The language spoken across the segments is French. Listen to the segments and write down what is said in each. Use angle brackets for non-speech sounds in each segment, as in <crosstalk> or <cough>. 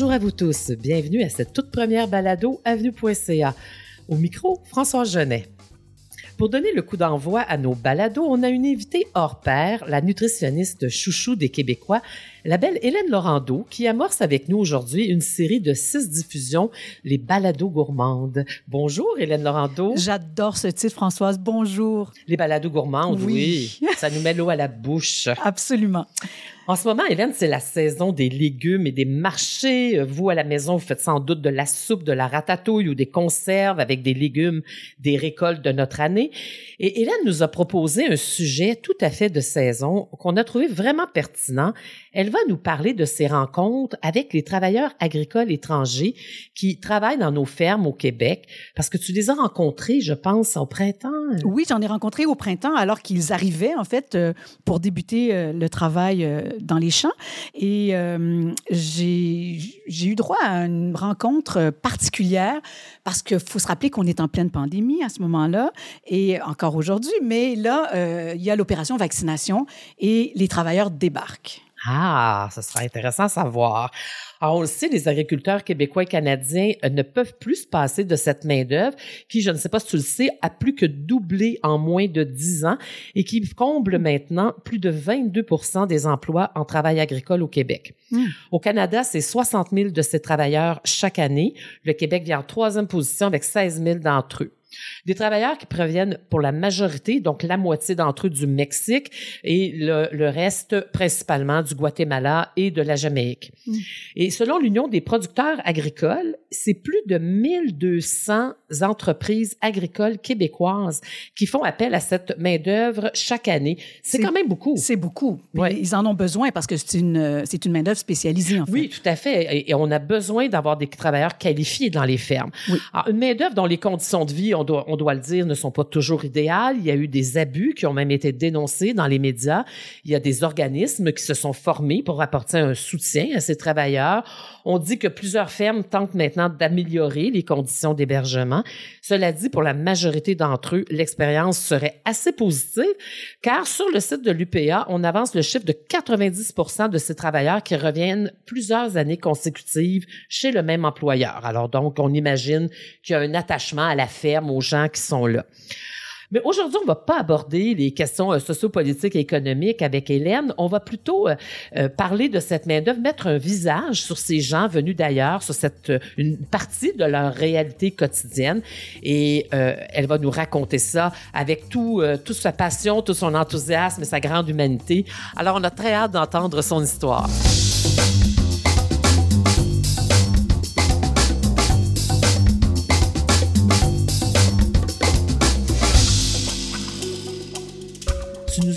Bonjour à vous tous. Bienvenue à cette toute première balado avenue.ca. Au micro, François Genet. Pour donner le coup d'envoi à nos balados, on a une invitée hors pair, la nutritionniste chouchou des Québécois, la belle Hélène Laurando, qui amorce avec nous aujourd'hui une série de six diffusions, les balados gourmandes. Bonjour Hélène Laurando. J'adore ce titre, Françoise. Bonjour. Les balados gourmandes, oui. oui. Ça nous met l'eau à la bouche. <laughs> Absolument. En ce moment, Hélène, c'est la saison des légumes et des marchés. Vous, à la maison, vous faites sans doute de la soupe, de la ratatouille ou des conserves avec des légumes des récoltes de notre année. Et Hélène nous a proposé un sujet tout à fait de saison qu'on a trouvé vraiment pertinent. Elle va nous parler de ses rencontres avec les travailleurs agricoles étrangers qui travaillent dans nos fermes au Québec, parce que tu les as rencontrés, je pense, au printemps. Oui, j'en ai rencontré au printemps alors qu'ils arrivaient, en fait, euh, pour débuter euh, le travail euh, dans les champs. Et j'ai eu droit à une rencontre particulière parce qu'il faut se rappeler qu'on est en pleine pandémie à ce moment-là et encore aujourd'hui, mais là, il y a l'opération vaccination et les travailleurs débarquent. Ah, ce sera intéressant à savoir. Alors, on le sait, les agriculteurs québécois et canadiens euh, ne peuvent plus se passer de cette main-d'œuvre qui, je ne sais pas si tu le sais, a plus que doublé en moins de dix ans et qui comble maintenant plus de 22% des emplois en travail agricole au Québec. Hmm. Au Canada, c'est 60 000 de ces travailleurs chaque année. Le Québec vient en troisième position avec 16 000 d'entre eux. Des travailleurs qui proviennent pour la majorité, donc la moitié d'entre eux du Mexique et le, reste principalement du Guatemala et de la Jamaïque. Mm. Et selon l'Union des producteurs agricoles, c'est plus de 1200 entreprises agricoles québécoises qui font appel à cette main-d'œuvre chaque année. C'est quand même beaucoup. C'est beaucoup. Ils en ont besoin parce que c'est une, c'est une main-d'œuvre spécialisée, en fait. Oui, tout à fait. Et, on a besoin d'avoir des travailleurs qualifiés dans les fermes. Alors, une main-d'œuvre dont les conditions de vie, on doit, on doit le dire, ne sont pas toujours idéales. Il y a eu des abus qui ont même été dénoncés dans les médias. Il y a des organismes qui se sont formés pour apporter un soutien à ces travailleurs. On dit que plusieurs fermes tentent maintenant d'améliorer les conditions d'hébergement. Cela dit, pour la majorité d'entre eux, l'expérience serait assez positive, car sur le site de l'UPA, on avance le chiffre de 90% de ces travailleurs qui reviennent plusieurs années consécutives chez le même employeur. Alors donc, on imagine qu'il y a un attachement à la ferme, aux gens qui sont là. Mais aujourd'hui, on va pas aborder les questions euh, sociopolitiques et économiques avec Hélène. On va plutôt euh, euh, parler de cette main-d'œuvre, mettre un visage sur ces gens venus d'ailleurs, sur cette une partie de leur réalité quotidienne. Et elle va nous raconter ça avec tout, toute sa passion, tout son enthousiasme et sa grande humanité. Alors, on a très hâte d'entendre son histoire.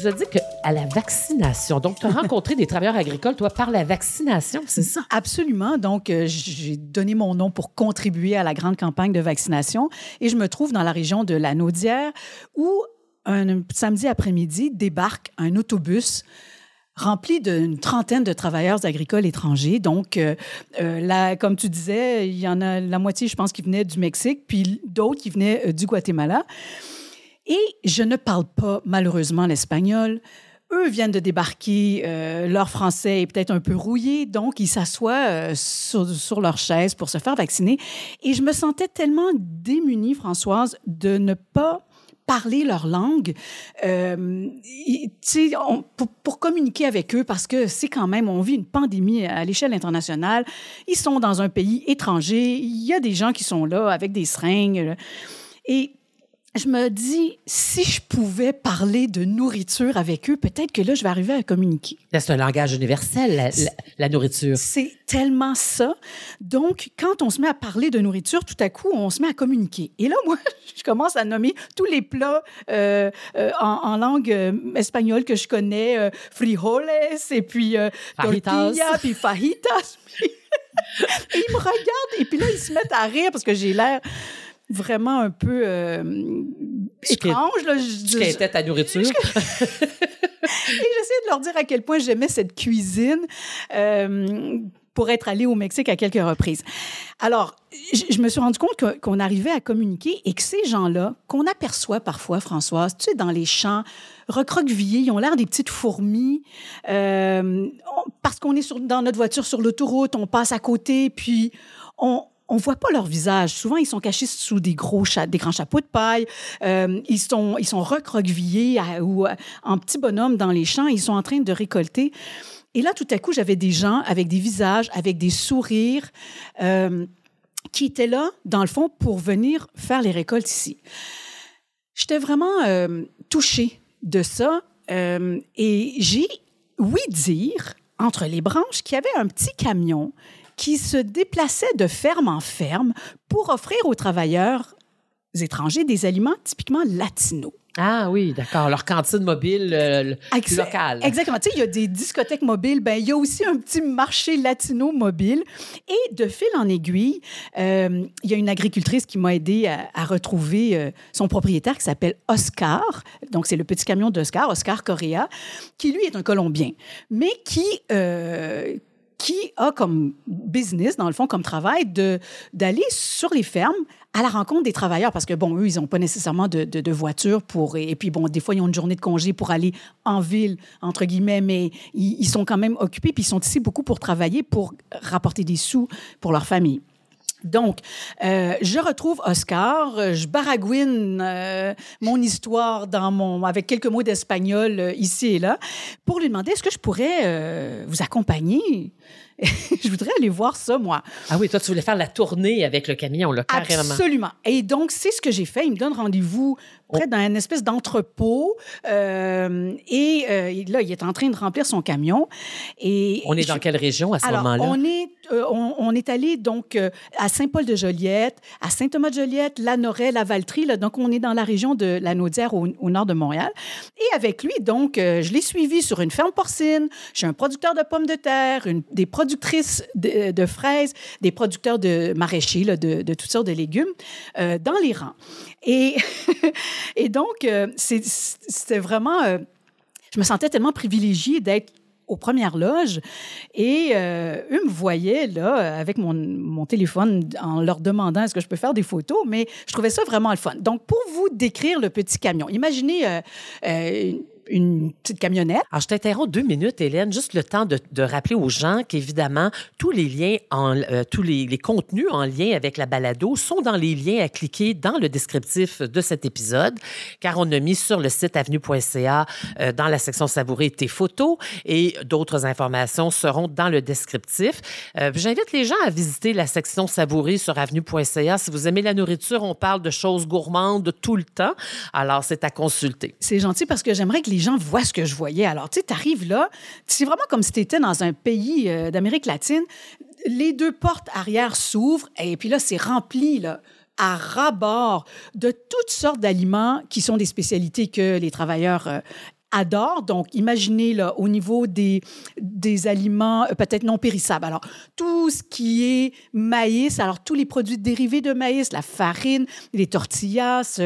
Nous as dit qu'à la vaccination, donc tu as rencontré des travailleurs agricoles, toi, par la vaccination, c'est ça? Absolument. Donc, euh, j'ai donné mon nom pour contribuer à la grande campagne de vaccination et je me trouve dans la région de la Naudière où un samedi après-midi débarque un autobus rempli d'une trentaine de travailleurs agricoles étrangers. Donc, euh, euh, là, comme tu disais, il y en a la moitié, je pense, qui venaient du Mexique, puis d'autres qui venaient du Guatemala. Et je ne parle pas malheureusement l'espagnol. Eux viennent de débarquer, euh, leur français est peut-être un peu rouillé, donc ils s'assoient euh, sur, leur chaise pour se faire vacciner. Et je me sentais tellement démunie, Françoise, de ne pas parler leur langue, euh, pour, pour, communiquer avec eux, parce que c'est quand même, on vit une pandémie à l'échelle internationale. Ils sont dans un pays étranger, il y a des gens qui sont là avec des seringues. Et je me dis, si je pouvais parler de nourriture avec eux, peut-être que là, je vais arriver à communiquer. C'est un langage universel, la, nourriture. C'est tellement ça. Donc, quand on se met à parler de nourriture, tout à coup, on se met à communiquer. Et là, moi, <laughs> je commence à nommer tous les plats euh, euh, en, langue euh, espagnole que je connais, frijoles, et puis tortilla, puis fajitas. <laughs> et ils me regardent, et puis là, ils se mettent à rire parce que j'ai l'air vraiment un peu euh, étrange. Là, je, était ta nourriture. <laughs> et j'essayais de leur dire à quel point j'aimais cette cuisine. Euh, pour être allée au Mexique à quelques reprises. Alors, je, me suis rendu compte qu'on arrivait à communiquer et que ces gens-là, qu'on aperçoit parfois, Françoise, tu sais, dans les champs, recroquevillés, ils ont l'air des petites fourmis. Euh, parce qu'on est sur, dans notre voiture sur l'autoroute, on passe à côté, puis on, on voit pas leur visage. Souvent, ils sont cachés sous des gros des grands chapeaux de paille. Euh, ils sont, ils sont recroquevillés ou en petits bonhommes dans les champs. Ils sont en train de récolter. Et là, tout à coup, j'avais des gens avec des visages, avec des sourires, euh, qui étaient là, dans le fond, pour venir faire les récoltes ici. J'étais vraiment euh, touchée de ça. Euh, et j'ai, oui, dire, entre les branches, qu'il y avait un petit camion qui se déplaçait de ferme en ferme pour offrir aux travailleurs étrangers des aliments typiquement latinos. Ah oui, d'accord. Leur cantine mobile euh, locale. Exactement. Tu sais, il y a des discothèques mobiles. Ben, il y a aussi un petit marché latino mobile. Et de fil en aiguille, euh, il y a une agricultrice qui m'a aidé à, retrouver euh, son propriétaire qui s'appelle Oscar. Donc, c'est le petit camion d'Oscar, Oscar Correa, qui lui est un Colombien, mais qui qui a comme business, dans le fond, comme travail, d'aller sur les fermes à la rencontre des travailleurs, parce que, bon, eux, ils n'ont pas nécessairement de, de, voiture pour... Et puis, bon, des fois, ils ont une journée de congé pour aller en ville, entre guillemets, mais ils, sont quand même occupés, puis ils sont ici beaucoup pour travailler, pour rapporter des sous pour leur famille. Donc, euh, je retrouve Oscar, je baragouine euh, mon histoire dans mon, avec quelques mots d'espagnol euh, ici et là, pour lui demander est-ce que je pourrais vous accompagner? <laughs> je voudrais aller voir ça, moi. Ah oui, toi, tu voulais faire la tournée avec le camion, là, carrément. Absolument. Et donc, c'est ce que j'ai fait. Il me donne rendez-vous près dans une espèce d'entrepôt. Euh, et euh, là, il est en train de remplir son camion. Et on est dans quelle région à ce moment-là? On est, euh, on, est allé donc à Saint-Paul-de-Joliette, à Saint-Thomas-de-Joliette, la Noret, la Valtrie. Là, donc, on est dans la région de la Naudière, au, au nord de Montréal. Et avec lui, donc, je l'ai suivi sur une ferme porcine. J'ai un producteur de pommes de terre, une, des productrices de, fraises, des producteurs de maraîchers, de, toutes sortes de légumes, dans les rangs. Et, <laughs> donc, euh, c'était vraiment... Euh, je me sentais tellement privilégiée d'être aux premières loges et euh, eux me voyaient là avec mon, téléphone en leur demandant est-ce que je peux faire des photos, mais je trouvais ça vraiment le fun. Donc, pour vous décrire le petit camion, imaginez euh, une petite camionnette. Alors, je t'interromps deux minutes, Hélène, juste le temps de, de rappeler aux gens qu'évidemment, tous les liens, en, euh, tous les, les, contenus en lien avec la balado sont dans les liens à cliquer dans le descriptif de cet épisode, car on a mis sur le site avenue.ca, euh, dans la section savourer tes photos et d'autres informations seront dans le descriptif. Euh, J'invite les gens à visiter la section savourer sur avenue.ca. Si vous aimez la nourriture, on parle de choses gourmandes tout le temps. Alors, c'est à consulter. C'est gentil parce que j'aimerais que les gens voient ce que je voyais. Alors, tu sais, là, c'est vraiment comme si tu étais dans un pays euh, d'Amérique latine. Les deux portes arrière s'ouvrent et puis là, c'est rempli, là à ras-bord de toutes sortes d'aliments qui sont des spécialités que les travailleurs euh, adorent. Donc, imaginez là, au niveau des, des aliments euh, peut-être non périssables. Alors, tout ce qui est maïs, alors tous les produits dérivés de maïs, la farine, les tortillas,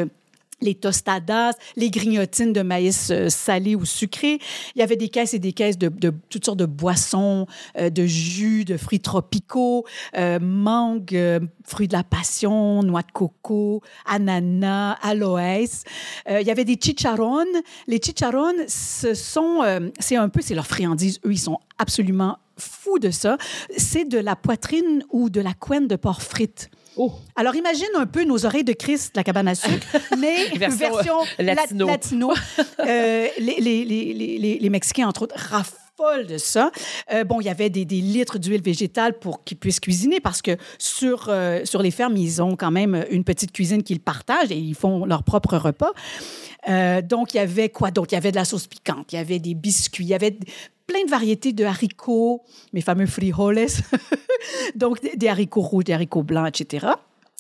les tostadas, les grignotines de maïs euh, salé ou sucré. Il y avait des caisses et des caisses de, toutes sortes de boissons, euh, de jus, de fruits tropicaux, euh, mangue, fruits de la passion, noix de coco, ananas, aloès. il y avait des chicharrones. Les chicharrones, ce sont, c'est un peu, c'est leur friandise. Eux, ils sont absolument fous de ça. C'est de la poitrine ou de la couenne de porc frite. Oh. Alors, imagine un peu nos oreilles de Christ, la cabane à sucre, <laughs> mais version, latino. <laughs> Euh, les, les, les, les, Mexicains, entre autres, raffolent de ça. Euh, bon, il y avait des, litres d'huile végétale pour qu'ils puissent cuisiner parce que sur, euh, sur les fermes, ils ont quand même une petite cuisine qu'ils partagent et ils font leur propre repas. donc, il y avait quoi d'autre? Il y avait de la sauce piquante, il y avait des biscuits, il y avait plein de variétés de haricots, mes fameux frijoles, <laughs> donc des haricots rouges, des haricots blancs, etc.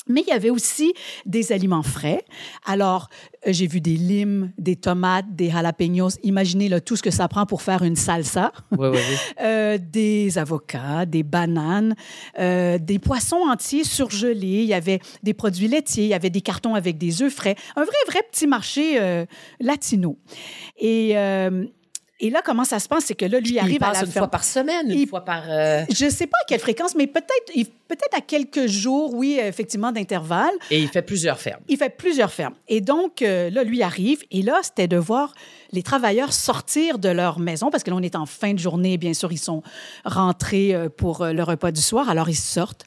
Mais il y avait aussi des aliments frais. Alors, euh, j'ai vu des limes, des tomates, des jalapenos. Imaginez là, tout ce que ça prend pour faire une salsa. Oui, oui, oui. <laughs> Euh, des avocats, des bananes, euh, des poissons entiers surgelés. Il y avait des produits laitiers, il y avait des cartons avec des œufs frais. Un vrai, vrai petit marché latino. Et Et là, comment ça se passe? C'est que là, lui, il arrive passe à la une ferme. fois par semaine, une fois par... Euh, Je sais pas à quelle fréquence, mais peut-être peut-être à quelques jours, oui, effectivement, d'intervalle. Et il fait plusieurs fermes. Il fait plusieurs fermes. Et donc, euh, là, lui arrive. Et là, c'était de voir les travailleurs sortir de leur maison, parce que là, on est en fin de journée. Bien sûr, ils sont rentrés euh, pour le repas du soir. Alors, ils sortent.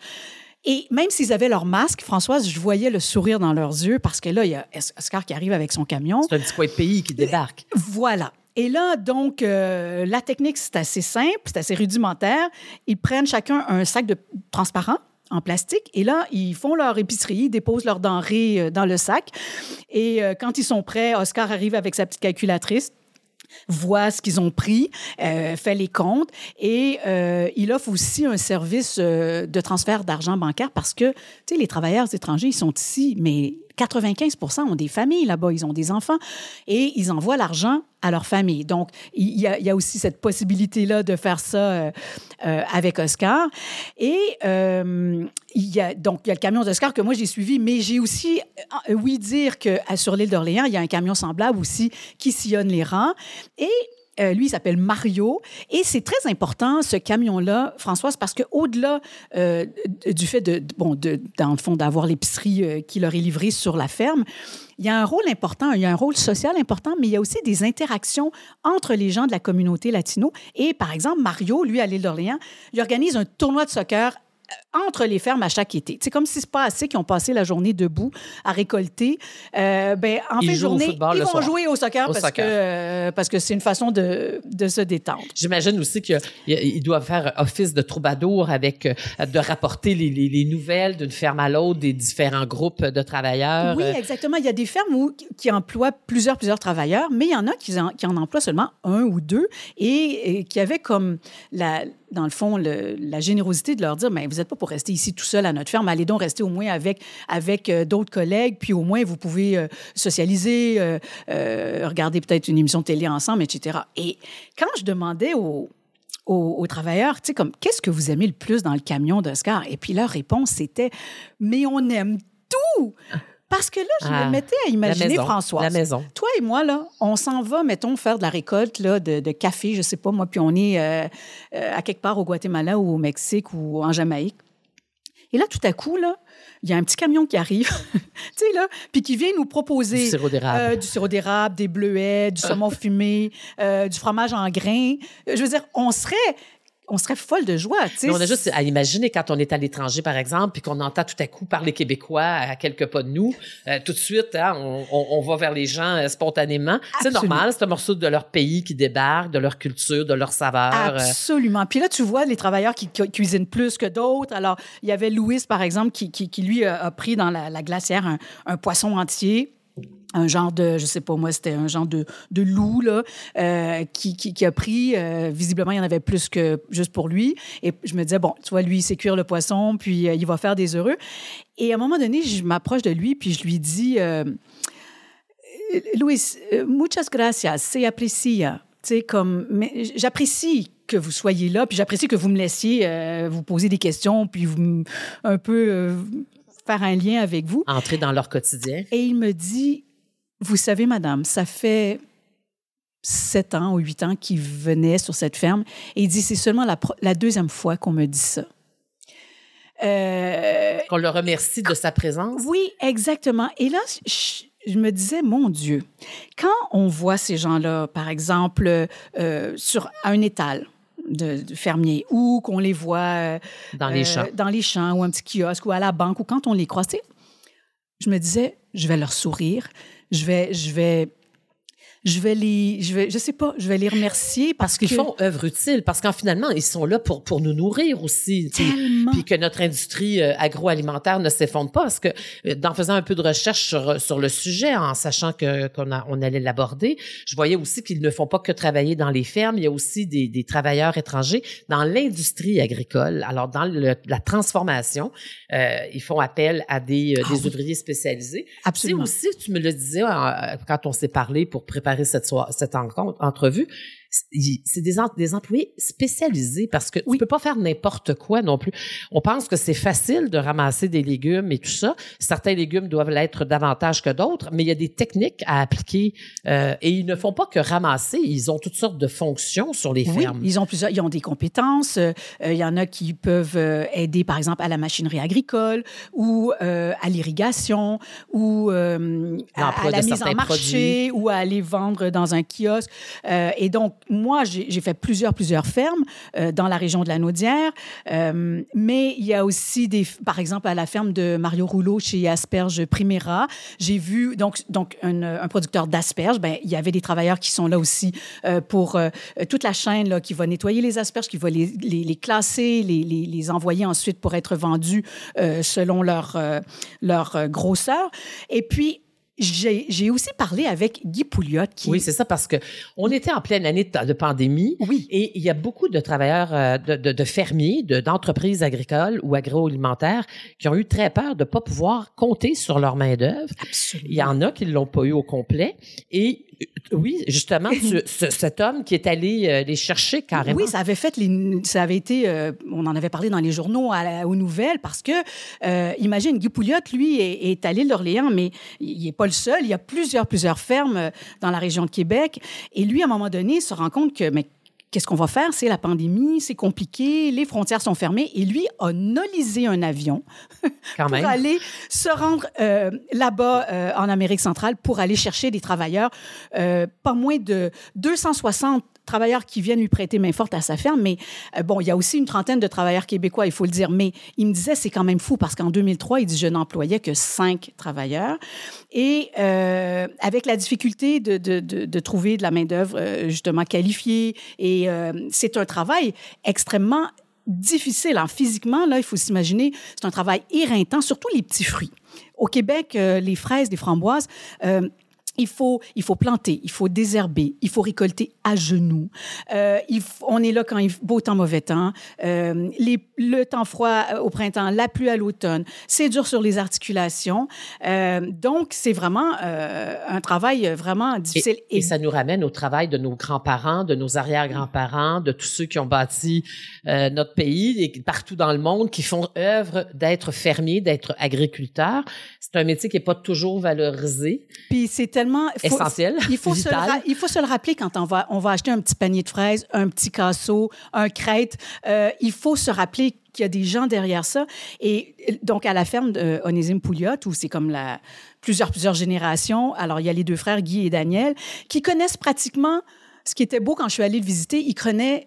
Et même s'ils avaient leur masque, Françoise, je voyais le sourire dans leurs yeux parce que là, il y a Oscar qui arrive avec son camion. C'est un petit coin de pays qui débarque. Voilà. Et là, donc, euh, la technique, c'est assez simple, c'est assez rudimentaire. Ils prennent chacun un sac de transparent en plastique. Et là, ils font leur épicerie, ils déposent leurs denrées euh, dans le sac. Et euh, quand ils sont prêts, Oscar arrive avec sa petite calculatrice voit ce qu'ils ont pris, fait les comptes et il offre aussi un service de transfert d'argent bancaire parce que, tu sais, les travailleurs étrangers, ils sont ici, mais 95 ont des familles là-bas, ils ont des enfants et ils envoient l'argent à leur famille. Donc, il y a, aussi cette possibilité-là de faire ça euh, euh, avec Oscar. Et euh, donc, il y a le camion d'Oscar que moi, j'ai suivi, mais j'ai aussi, oui, dire que sur l'île d'Orléans, il y a un camion semblable aussi qui sillonne les rangs. Et euh, lui, il s'appelle Mario. Et c'est très important, ce camion-là, Françoise, parce qu'au-delà euh, du fait, de, bon, de, dans le fond, d'avoir l'épicerie euh, qui leur est livrée sur la ferme, il y a un rôle important, il y a un rôle social important, mais il y a aussi des interactions entre les gens de la communauté latino. Et par exemple, Mario, lui, à l'île d'Orléans, il organise un tournoi de soccer entre les fermes à chaque été. C'est comme si c'est pas assez qui ont passé la journée debout à récolter. Euh, ben, en Ils fin de journée, football ils vont soir. jouer au soccer Au parce soccer. que euh, parce que c'est une façon de, de se détendre. J'imagine aussi qu'ils doivent faire office de troubadour avec euh, de rapporter les, les- les nouvelles d'une ferme à l'autre des différents groupes de travailleurs. Oui, Euh, exactement. Il y a des fermes où, qui emploient plusieurs, plusieurs travailleurs, mais il y en a qui en, qui en emploient seulement un ou deux et, et qui avaient comme, la, dans le fond, la générosité de leur dire, mais vous n'êtes pas pour rester ici tout seul à notre ferme, allez donc rester au moins avec, avec euh, d'autres collègues, puis au moins vous pouvez euh, socialiser, euh, regarder peut-être une émission de télé ensemble, etc. Et quand je demandais aux, aux, aux travailleurs, tu sais, comme, qu'est-ce que vous aimez le plus dans le camion d'Oscar? Et puis leur réponse, c'était, mais on aime tout! Parce que là, je Ah, me mettais à imaginer maison, François. la maison. Toi et moi, là, on s'en va, mettons, faire de la récolte là, de, de café, je sais pas moi, puis on est euh, euh, à quelque part au Guatemala ou au Mexique ou en Jamaïque. Et là, tout à coup, là, il y a un petit camion qui arrive, <laughs> tu sais, là, puis qui vient nous proposer Du sirop d'érable. euh, du sirop d'érable, des bleuets, du saumon <laughs> fumé, du fromage en grains. Je veux dire, on serait, on serait folle de joie, tu sais. Mais on a juste à imaginer quand on est à l'étranger, par exemple, puis qu'on entend tout à coup parler québécois à quelques pas de nous, euh, tout de suite, hein, on, on- on va vers les gens euh, spontanément. C'est normal, c'est un morceau de leur pays qui débarque, de leur culture, de leur saveur. euh. Absolument. Puis là, tu vois les travailleurs qui cu- cuisinent plus que d'autres. Alors, il y avait Louis, par exemple, qui, qui, qui, lui, a, a pris dans la, la glacière un, un poisson entier. Un genre de, je sais pas moi, c'était un genre de, de loup, là, euh, qui, qui, a pris, euh, visiblement, il y en avait plus que juste pour lui. Et je me disais, bon, tu vois, lui, il sait cuire le poisson, puis euh, il va faire des heureux. Et à un moment donné, je m'approche de lui, puis je lui dis, Luis, euh, muchas gracias, se aprecia. Tu sais, comme, j'apprécie que vous soyez là, puis j'apprécie que vous me laissiez vous poser des questions, puis vous, un peu faire un lien avec vous. Entrer dans leur quotidien. Et il me dit, vous savez, madame, ça fait sept ans ou huit ans qu'il venait sur cette ferme, et il dit, c'est seulement la, deuxième fois qu'on me dit ça. Euh, Qu'on le remercie de sa présence. oui, exactement. Et là, je, je me disais, mon Dieu, quand on voit ces gens-là, par exemple, euh, sur un étal de, de fermiers, ou qu'on les voit euh, Dans les euh, champs. dans les champs, ou un petit kiosque, ou à la banque, ou quand on les croise, je me disais, je vais leur sourire, je vais, je vais, je vais les, je vais, je sais pas, je vais les remercier parce, Parce qu'ils que font œuvre utile, parce qu'en finalement, ils sont là pour, pour nous nourrir aussi. tellement. Puis que notre industrie euh, agroalimentaire ne s'effondre pas. Parce que euh, en faisant un peu de recherche sur, sur le sujet, en sachant que qu'on a- on allait l'aborder, je voyais aussi qu'ils ne font pas que travailler dans les fermes. Il y a aussi des, des travailleurs étrangers dans l'industrie agricole. Alors, dans le- la transformation, euh, ils font appel à des, euh, Ah des oui. ouvriers spécialisés. Absolument. Tu sais aussi, tu me le disais euh, quand on s'est parlé pour préparer cette, soir- cette rencontre, entrevue, c'est des, des employés spécialisés parce que tu peux pas faire n'importe quoi non plus. On pense que c'est facile de ramasser des légumes et tout ça. Certains légumes doivent l'être davantage que d'autres, mais il y a des techniques à appliquer euh, et ils ne font pas que ramasser. Ils ont toutes sortes de fonctions sur les oui, fermes. Ils ont plusieurs, ils ont des compétences. Euh, il y en a qui peuvent euh, aider, par exemple, à la machinerie agricole ou euh, à l'irrigation ou euh, à, à, la mise en marché produits. ou à aller vendre dans un kiosque. et donc moi, j'ai fait plusieurs, plusieurs fermes euh, dans la région de la Naudière, euh, mais il y a aussi des, par exemple, à la ferme de Mario Rouleau chez Asperge Primera, j'ai vu donc donc un, un producteur d'asperges. Ben il y avait des travailleurs qui sont là aussi euh, pour euh, toute la chaîne là, qui va nettoyer les asperges, qui va les, les, classer, les, les, les, envoyer ensuite pour être vendus euh, selon leur leur grosseur. Et puis j'ai aussi parlé avec Guy Pouliot. Qui... Oui, c'est ça, parce que on était en pleine année de, de, pandémie. Oui. Et il y a beaucoup de travailleurs, euh, de, de, de fermiers, d'entreprises agricoles ou agroalimentaires qui ont eu très peur de ne pas pouvoir compter sur leur main-d'œuvre. Absolument. Il y en a qui ne l'ont pas eu au complet. Et oui, justement, <laughs> ce, cet homme qui est allé euh, les chercher carrément. Oui, ça avait fait, les, ça avait été, euh, on en avait parlé dans les journaux, à, aux nouvelles, parce que, euh, imagine, Guy Pouliot, lui, est, est à l'île d'Orléans, mais il n'est pas le seul. Il y a plusieurs, plusieurs fermes euh, dans la région de Québec. Et lui, à un moment donné, se rend compte que, mais Qu'est-ce qu'on va faire? C'est la pandémie, c'est compliqué, les frontières sont fermées. Et lui a nolisé un avion <laughs> Quand pour même. aller se rendre euh, là-bas euh, en Amérique centrale pour aller chercher des travailleurs, euh, pas moins de 260 travailleurs qui viennent lui prêter main forte à sa ferme. Mais euh, bon, il y a aussi une trentaine de travailleurs québécois, il faut le dire. Mais il me disait, c'est quand même fou parce qu'en 2003, il dit, je n'employais que cinq travailleurs. Et euh, avec la difficulté de, de, de, trouver de la main-d'œuvre euh, justement qualifiée, et c'est un travail extrêmement difficile. Hein. Physiquement, là, il faut s'imaginer, c'est un travail éreintant, surtout les petits fruits. Au Québec, les fraises, les framboises, il faut, il faut planter, il faut désherber, il faut récolter à genoux. Euh, il faut, on est là quand il beau temps, mauvais temps. Euh, les, le temps froid au printemps, la pluie à l'automne. C'est dur sur les articulations. Euh, donc, c'est vraiment euh, un travail vraiment difficile. Et, et, ça nous ramène au travail de nos grands-parents, de nos arrière-grands-parents, de tous ceux qui ont bâti euh, notre pays et partout dans le monde, qui font œuvre d'être fermiers, d'être agriculteurs. C'est un métier qui n'est pas toujours valorisé. Puis c'est tellement faut, essentiel. Il faut, se le, il faut se le rappeler quand on va, on va acheter un petit panier de fraises, un petit casseau, un crête. Euh, il faut se rappeler qu'il y a des gens derrière ça. Et donc, à la ferme de Onésime Pouliot, où c'est comme la, plusieurs, plusieurs générations, alors il y a les deux frères, Guy et Daniel, qui connaissent pratiquement, ce qui était beau quand je suis allée le visiter, ils connaissent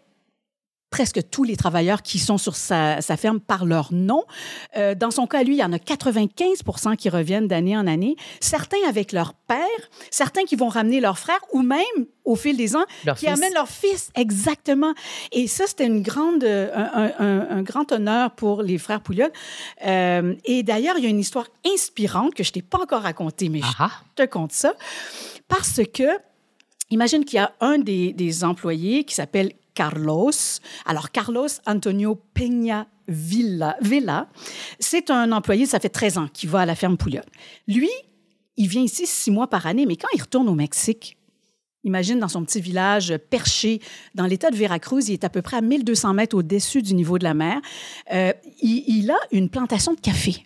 presque tous les travailleurs qui sont sur sa, sa ferme par leur nom. Euh, dans son cas, lui, il y en a 95% qui reviennent d'année en année, certains avec leur père, certains qui vont ramener leur frère ou même, au fil des ans, leur qui fils. amènent leur fils. Exactement. Et ça, c'était une grande, un, un, un, grand honneur pour les frères Pouliot. Euh, et d'ailleurs, il y a une histoire inspirante que je t'ai pas encore racontée, mais Aha. je te conte ça. Parce que, imagine qu'il y a un des, des employés qui s'appelle Carlos. Alors, Carlos Antonio Peña Villa, c'est un employé, ça fait 13 ans, qui va à la ferme Pouliot. Lui, il vient ici six mois par année, mais quand il retourne au Mexique, imagine dans son petit village perché dans l'État de Veracruz, il est à peu près à 1200 mètres au-dessus du niveau de la mer, euh, il, a une plantation de café.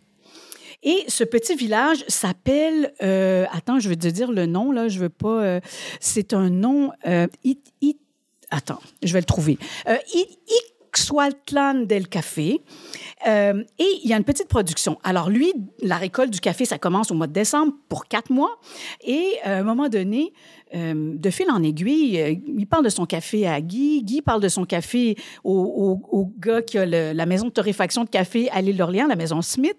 Et ce petit village s'appelle, euh, attends, je vais te dire le nom, là, je veux pas, euh, c'est un nom, it, it, attends, je vais le trouver. Euh, del Café. Euh, et il y a une petite production. Alors lui, la récolte du café, ça commence au mois de décembre pour quatre mois. Et euh, à un moment donné, euh, de fil en aiguille, il parle de son café à Guy. Guy parle de son café au, gars qui a la maison de torréfaction de café à l'île d'Orléans, la maison Smith.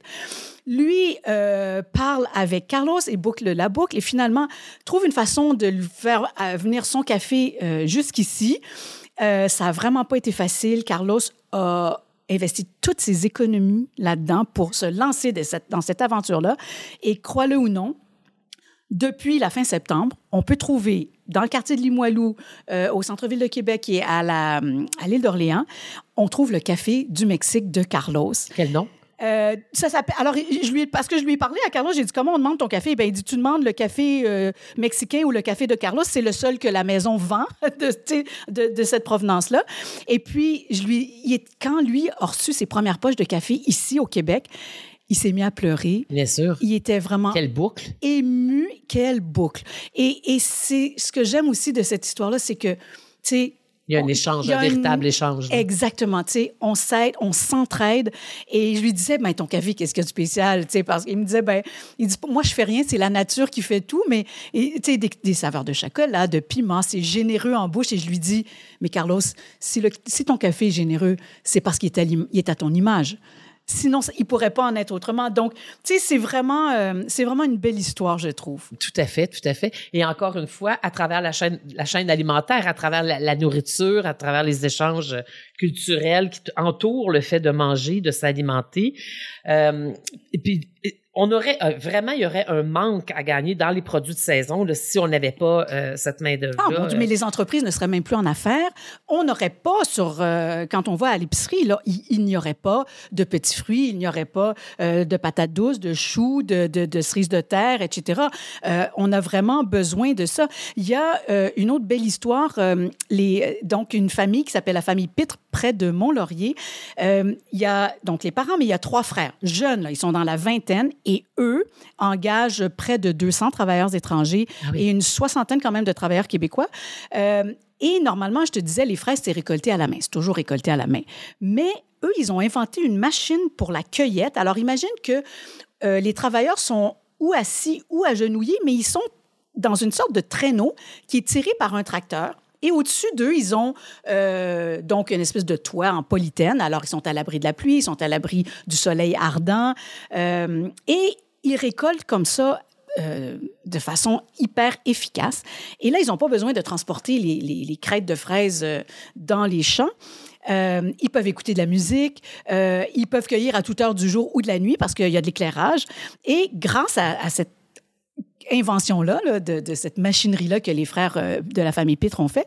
Lui euh, parle avec Carlos et boucle la boucle et finalement trouve une façon de lui faire venir son café euh, jusqu'ici. Euh, ça a vraiment pas été facile. Carlos a investi toutes ses économies là-dedans pour se lancer dans cette aventure-là. Et crois-le ou non, depuis la fin septembre, on peut trouver dans le quartier de Limoilou, euh, au centre-ville de Québec et à l'île d'Orléans, on trouve le café du Mexique de Carlos. Quel nom? Euh, ça s'appelle. Alors, je lui, parce que je lui ai parlé à Carlos, j'ai dit comment on demande ton café? Ben, il dit tu demandes le café euh, mexicain ou le café de Carlos. C'est le seul que la maison vend <laughs> de, de, de cette provenance-là. Et puis, je lui, il, quand lui a reçu ses premières poches de café ici au Québec, il s'est mis à pleurer. Bien sûr. Il était vraiment. Quelle boucle. Ému, quelle boucle. Et, et c'est ce que j'aime aussi de cette histoire-là, c'est que, tu sais, il y a un échange, un véritable échange. Exactement. Tu sais, on s'aide, on s'entraide. Et je lui disais, ben, ton café, qu'est-ce qu'il y a de spécial? Tu sais, parce qu'il me disait, ben, il dit, moi, je fais rien, c'est la nature qui fait tout, mais, tu sais, des, saveurs de chocolat, de piment, c'est généreux en bouche. Et je lui dis, mais Carlos, si, le, si ton café est généreux, c'est parce qu'il est, est à ton image. Sinon, il pourrait pas en être autrement. Donc, tu sais, c'est vraiment, euh, c'est vraiment une belle histoire, je trouve. Tout à fait, tout à fait. Et encore une fois, à travers la chaîne, la chaîne alimentaire, à travers la, nourriture, à travers les échanges culturels qui entourent le fait de manger, de s'alimenter. Euh, et puis, on aurait euh, vraiment, il y aurait un manque à gagner dans les produits de saison si on n'avait pas euh, cette main d'œuvre. Ah, mais les entreprises ne seraient même plus en affaires. On n'aurait pas sur euh, quand on va à l'épicerie là, il, n'y aurait pas de petits fruits, il n'y aurait pas de patates douces, de choux, de, de, cerises de terre, etc. on a vraiment besoin de ça. Il y a une autre belle histoire. les donc une famille qui s'appelle la famille Pitre près de Mont-Laurier. il y a donc les parents, mais il y a trois frères jeunes. Là, ils sont dans la vingtaine et eux engagent près de 200 travailleurs étrangers ah et une soixantaine quand même de travailleurs québécois. Euh, et normalement, je te disais, les fraises, c'est récolté à la main. C'est toujours récolté à la main. Mais eux, ils ont inventé une machine pour la cueillette. Alors, imagine que euh, les travailleurs sont ou assis ou agenouillés, mais ils sont dans une sorte de traîneau qui est tiré par un tracteur. Et au-dessus d'eux, ils ont euh, donc une espèce de toit en polythène. Alors, ils sont à l'abri de la pluie, ils sont à l'abri du soleil ardent. Euh, et ils récoltent comme ça euh, de façon hyper efficace. Et là, ils n'ont pas besoin de transporter les, les, crêtes de fraises dans les champs. ils peuvent écouter de la musique, ils peuvent cueillir à toute heure du jour ou de la nuit parce qu'il y a de l'éclairage. Et grâce à, à cette invention-là, de, cette machinerie-là que les frères euh, de la famille Pitre ont fait,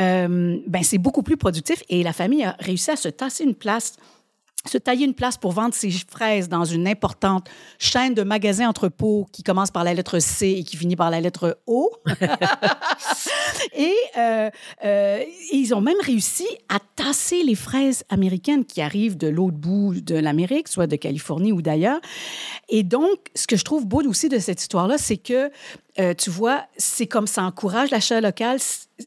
euh, ben c'est beaucoup plus productif et la famille a réussi à se tasser une place se tailler une place pour vendre ses fraises dans une importante chaîne de magasins entrepôts qui commence par la lettre C et qui finit par la lettre O. <laughs> et, euh, euh, ils ont même réussi à tasser les fraises américaines qui arrivent de l'autre bout de l'Amérique, soit de Californie ou d'ailleurs. Et donc, ce que je trouve beau aussi de cette histoire-là, c'est que euh, tu vois, c'est comme ça encourage l'achat local.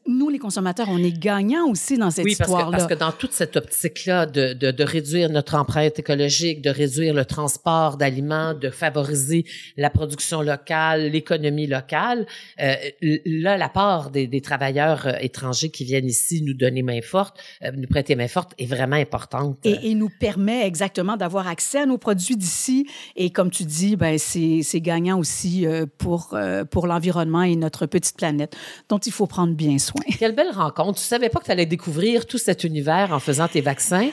Nous, les consommateurs, on est gagnants aussi dans cette histoire-là. Oui, parce que dans toute cette optique-là de, de, de, réduire notre empreinte écologique, de réduire le transport d'aliments, de favoriser la production locale, l'économie locale, euh, là, la part des, des, travailleurs euh, étrangers qui viennent ici nous donner main forte, nous prêter main forte est vraiment importante. Et, et nous permet exactement d'avoir accès à nos produits d'ici. Et comme tu dis, ben c'est gagnant aussi pour, pour l'environnement et notre petite planète dont il faut prendre bien soin. Quelle belle rencontre. Tu savais pas que tu allais découvrir tout cet univers en faisant tes vaccins?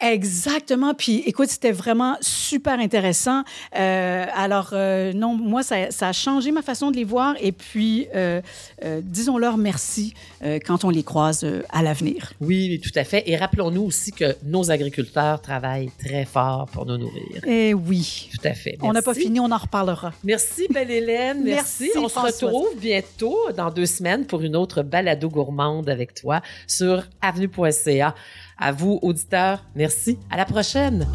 Exactement. Puis, écoute, c'était vraiment super intéressant. Euh, alors, euh, non, moi, ça, ça, a changé ma façon de les voir. Et puis, euh, euh disons-leur merci euh, quand on les croise euh, à l'avenir. Oui, tout à fait. Et rappelons-nous aussi que nos agriculteurs travaillent très fort pour nous nourrir. Eh oui. Tout à fait. On n'a pas fini, on en reparlera. Merci, belle Hélène. <laughs> Merci. on se retrouve bientôt dans deux semaines pour une autre balado gourmande avec toi sur avenue.ca. À vous, auditeurs, merci. À la prochaine.